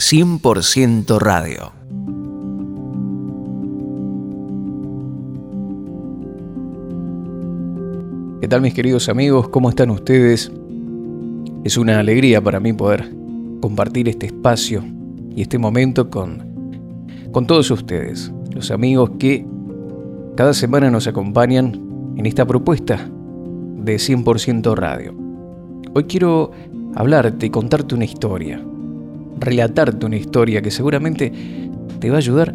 100% radio. ¿Qué tal mis queridos amigos? ¿Cómo están ustedes? Es una alegría para mí poder compartir este espacio y este momento con, con todos ustedes, los amigos que cada semana nos acompañan en esta propuesta de 100% radio. Hoy quiero hablarte y contarte una historia, relatarte una historia que seguramente te va a ayudar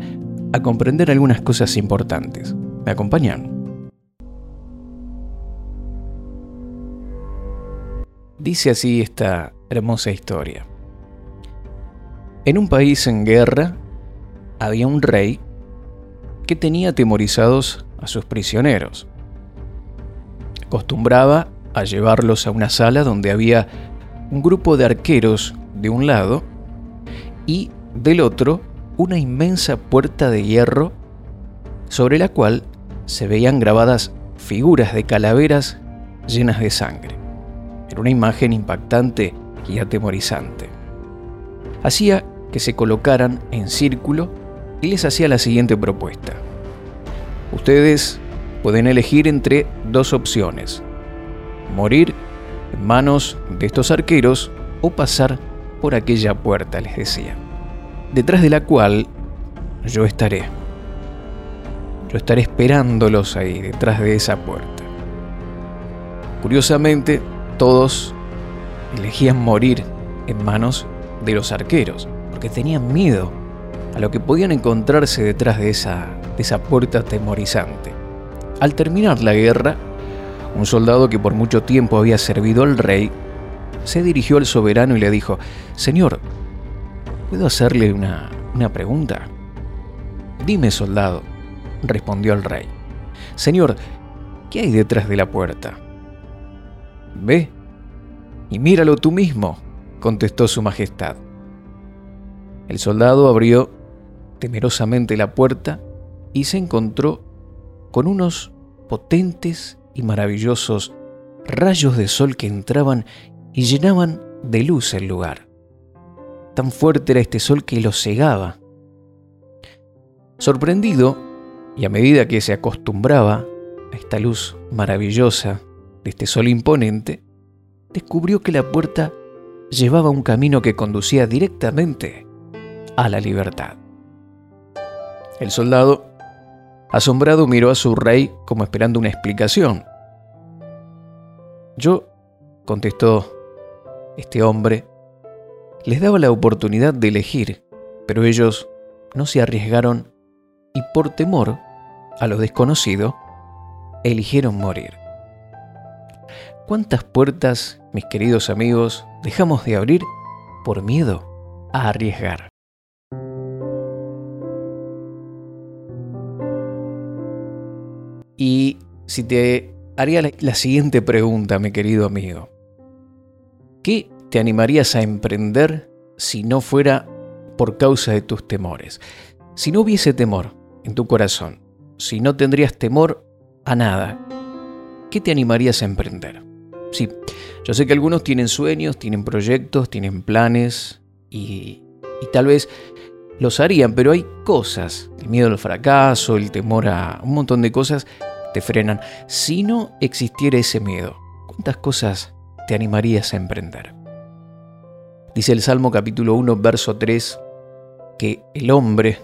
a comprender algunas cosas importantes. ¿Me acompañan? Dice así esta hermosa historia. En un país en guerra había un rey que tenía atemorizados a sus prisioneros. Acostumbraba a llevarlos a una sala donde había un grupo de arqueros de un lado y del otro una inmensa puerta de hierro sobre la cual se veían grabadas figuras de calaveras llenas de sangre. Era una imagen impactante y atemorizante. Hacía que se colocaran en círculo y les hacía la siguiente propuesta. Ustedes pueden elegir entre dos opciones. Morir en manos de estos arqueros o pasar por aquella puerta, les decía, detrás de la cual yo estaré. Yo estaré esperándolos ahí, detrás de esa puerta. Curiosamente, todos elegían morir en manos de los arqueros, porque tenían miedo a lo que podían encontrarse detrás de esa, de esa puerta atemorizante. Al terminar la guerra, un soldado que por mucho tiempo había servido al rey se dirigió al soberano y le dijo, Señor, ¿puedo hacerle una, una pregunta? Dime, soldado, respondió el rey. Señor, ¿qué hay detrás de la puerta? Ve y míralo tú mismo, contestó su majestad. El soldado abrió temerosamente la puerta y se encontró con unos potentes y maravillosos rayos de sol que entraban y llenaban de luz el lugar. Tan fuerte era este sol que lo cegaba. Sorprendido, y a medida que se acostumbraba a esta luz maravillosa de este sol imponente, descubrió que la puerta llevaba un camino que conducía directamente a la libertad. El soldado, asombrado, miró a su rey como esperando una explicación. Yo, contestó este hombre, les daba la oportunidad de elegir, pero ellos no se arriesgaron y por temor a lo desconocido, eligieron morir. ¿Cuántas puertas, mis queridos amigos, dejamos de abrir por miedo a arriesgar? Y si te haría la siguiente pregunta, mi querido amigo, ¿Qué te animarías a emprender si no fuera por causa de tus temores? Si no hubiese temor en tu corazón, si no tendrías temor a nada, ¿qué te animarías a emprender? Sí, yo sé que algunos tienen sueños, tienen proyectos, tienen planes y, tal vez los harían, pero hay cosas, el miedo al fracaso, el temor a un montón de cosas, te frenan. Si no existiera ese miedo, ¿cuántas cosas te animarías a emprender? Dice el Salmo capítulo 1, verso 3, que el hombre,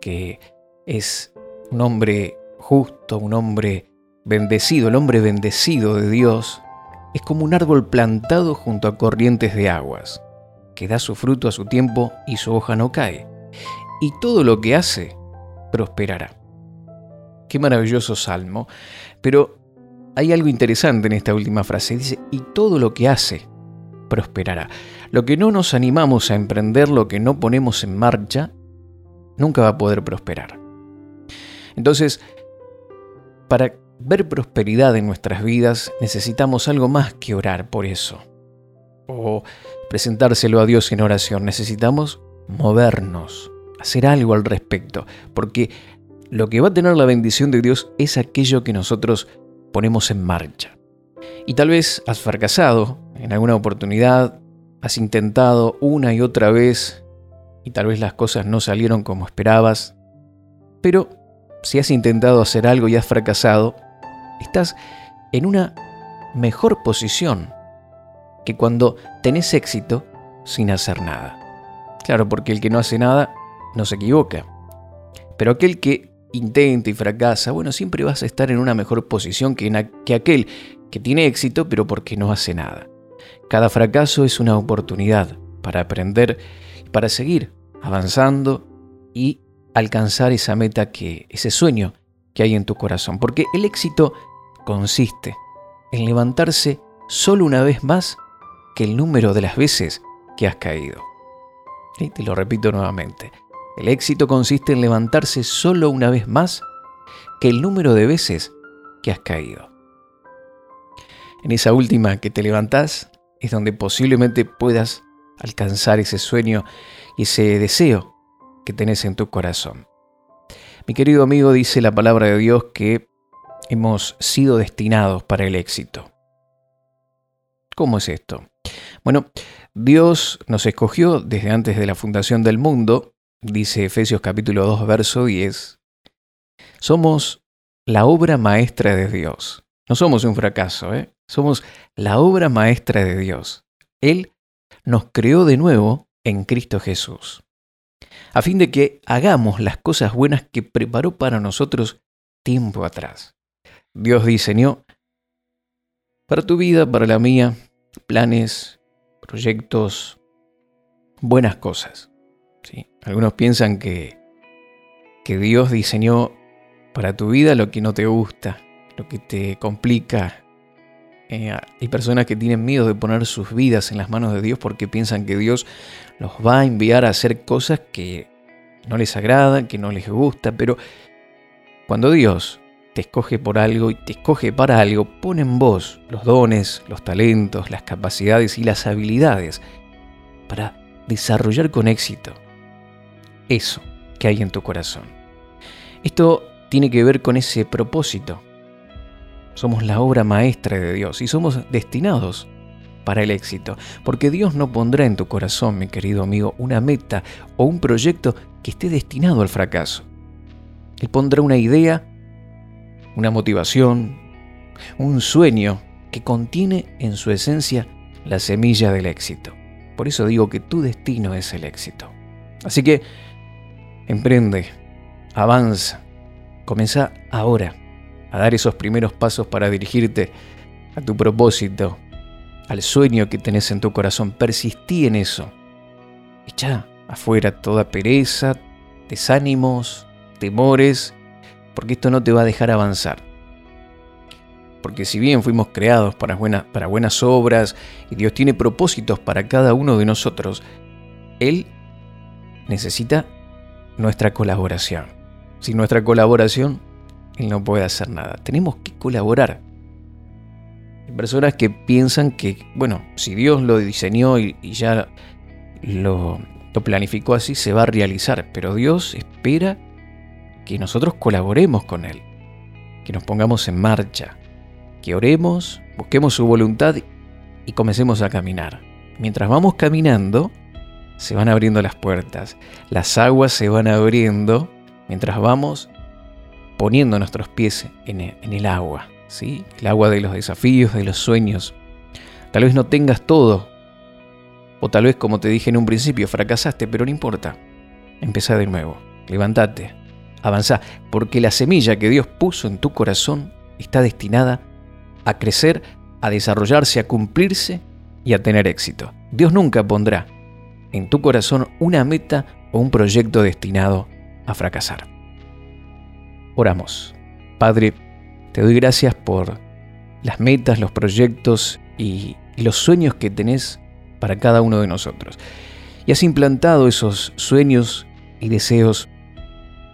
que es un hombre justo, un hombre bendecido, el hombre bendecido de Dios, es como un árbol plantado junto a corrientes de aguas, que da su fruto a su tiempo y su hoja no cae, y todo lo que hace prosperará. Qué maravilloso salmo, pero hay algo interesante en esta última frase. Dice, y todo lo que hace prosperará. Lo que no nos animamos a emprender, lo que no ponemos en marcha, nunca va a poder prosperar. Entonces, para ver prosperidad en nuestras vidas necesitamos algo más que orar por eso. O presentárselo a Dios en oración. Necesitamos movernos, hacer algo al respecto. Porque lo que va a tener la bendición de Dios es aquello que nosotros ponemos en marcha. Y tal vez has fracasado en alguna oportunidad, has intentado una y otra vez y tal vez las cosas no salieron como esperabas, pero si has intentado hacer algo y has fracasado, estás en una mejor posición que cuando tenés éxito sin hacer nada. Claro, porque el que no hace nada no se equivoca. Pero aquel que intenta y fracasa, bueno, siempre vas a estar en una mejor posición que, que aquel que tiene éxito pero porque no hace nada. Cada fracaso es una oportunidad para aprender, para seguir avanzando y alcanzar esa meta que, ese sueño que hay en tu corazón. Porque el éxito consiste en levantarse solo una vez más que el número de las veces que has caído. Y te lo repito nuevamente. El éxito consiste en levantarse solo una vez más que el número de veces que has caído. En esa última que te levantás es donde posiblemente puedas alcanzar ese sueño y ese deseo que tenés en tu corazón. Mi querido amigo dice la palabra de Dios que hemos sido destinados para el éxito. ¿Cómo es esto? Bueno, Dios nos escogió desde antes de la fundación del mundo, dice Efesios capítulo 2, verso 10. Somos la obra maestra de Dios. No somos un fracaso, ¿eh? somos la obra maestra de Dios. Él nos creó de nuevo en Cristo Jesús, a fin de que hagamos las cosas buenas que preparó para nosotros tiempo atrás. Dios diseñó para tu vida, para la mía, planes, proyectos, buenas cosas. Algunos piensan que, que Dios diseñó para tu vida lo que no te gusta, lo que te complica, eh, hay personas que tienen miedo de poner sus vidas en las manos de Dios porque piensan que Dios los va a enviar a hacer cosas que no les agradan, que no les gusta, pero cuando Dios te escoge por algo y te escoge para algo, pone en vos los dones, los talentos, las capacidades y las habilidades para desarrollar con éxito eso que hay en tu corazón. Esto tiene que ver con ese propósito somos la obra maestra de Dios y somos destinados para el éxito, porque Dios no pondrá en tu corazón, mi querido amigo, una meta o un proyecto que esté destinado al fracaso. Él pondrá una idea, una motivación, un sueño que contiene en su esencia la semilla del éxito. Por eso digo que tu destino es el éxito. Así que emprende, avanza, comienza ahora a dar esos primeros pasos para dirigirte a tu propósito, al sueño que tenés en tu corazón. Persistí en eso. Echa afuera toda pereza, desánimos, temores, porque esto no te va a dejar avanzar. Porque si bien fuimos creados para, para buenas obras y Dios tiene propósitos para cada uno de nosotros, Él necesita nuestra colaboración. Sin nuestra colaboración no puede hacer nada. Tenemos que colaborar. Hay personas que piensan que, bueno, si Dios lo diseñó y, ya lo, lo planificó así, se va a realizar. Pero Dios espera que nosotros colaboremos con Él, que nos pongamos en marcha, que oremos, busquemos su voluntad y comencemos a caminar. Mientras vamos caminando, se van abriendo las puertas, las aguas se van abriendo mientras vamos poniendo nuestros pies en el, agua, ¿sí? el agua de los desafíos, de los sueños. Tal vez no tengas todo, o tal vez como te dije en un principio, fracasaste, pero no importa. Empezá de nuevo, levántate, avanzá, porque la semilla que Dios puso en tu corazón está destinada a crecer, a desarrollarse, a cumplirse y a tener éxito. Dios nunca pondrá en tu corazón una meta o un proyecto destinado a fracasar. Oramos. Padre, te doy gracias por las metas, los proyectos y, los sueños que tenés para cada uno de nosotros. Y has implantado esos sueños y deseos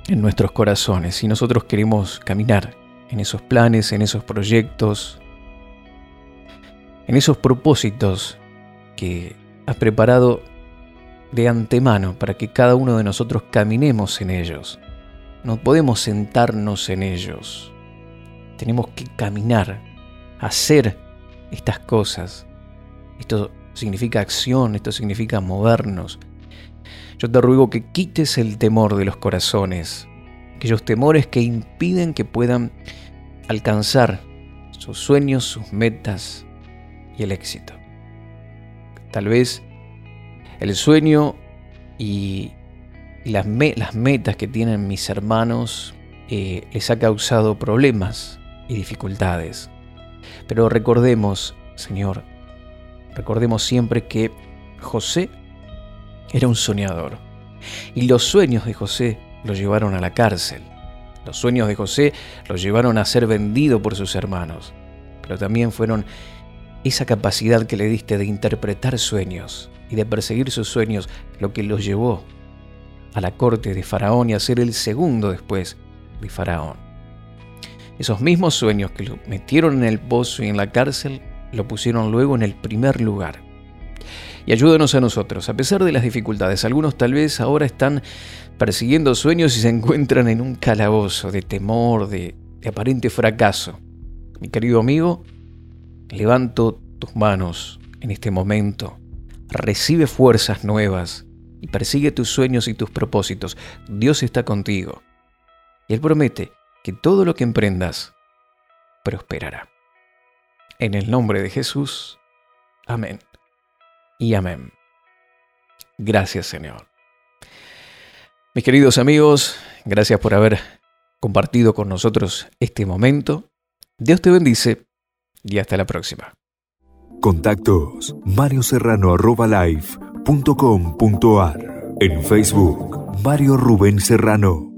en nuestros corazones y nosotros queremos caminar en esos planes, en esos proyectos, en esos propósitos que has preparado de antemano para que cada uno de nosotros caminemos en ellos. No podemos sentarnos en ellos. Tenemos que caminar, hacer estas cosas. Esto significa acción, esto significa movernos. Yo te ruego que quites el temor de los corazones, aquellos temores que impiden que puedan alcanzar sus sueños, sus metas y el éxito. Tal vez el sueño y las, metas que tienen mis hermanos eh, les ha causado problemas y dificultades. Pero recordemos, Señor, recordemos siempre que José era un soñador. Y los sueños de José lo llevaron a la cárcel. Los sueños de José lo llevaron a ser vendido por sus hermanos. Pero también fueron esa capacidad que le diste de interpretar sueños y de perseguir sus sueños lo que los llevó a la corte de Faraón y a ser el segundo después de Faraón. Esos mismos sueños que lo metieron en el pozo y en la cárcel lo pusieron luego en el primer lugar. Y ayúdanos a nosotros, a pesar de las dificultades. Algunos tal vez ahora están persiguiendo sueños y se encuentran en un calabozo de temor, de, de aparente fracaso. Mi querido amigo, levanto tus manos en este momento. Recibe fuerzas nuevas y persigue tus sueños y tus propósitos. Dios está contigo. Y Él promete que todo lo que emprendas prosperará. En el nombre de Jesús. Amén. Y amén. Gracias Señor. Mis queridos amigos, gracias por haber compartido con nosotros este momento. Dios te bendice y hasta la próxima. Contactos Serrano En Facebook Mario Rubén Serrano.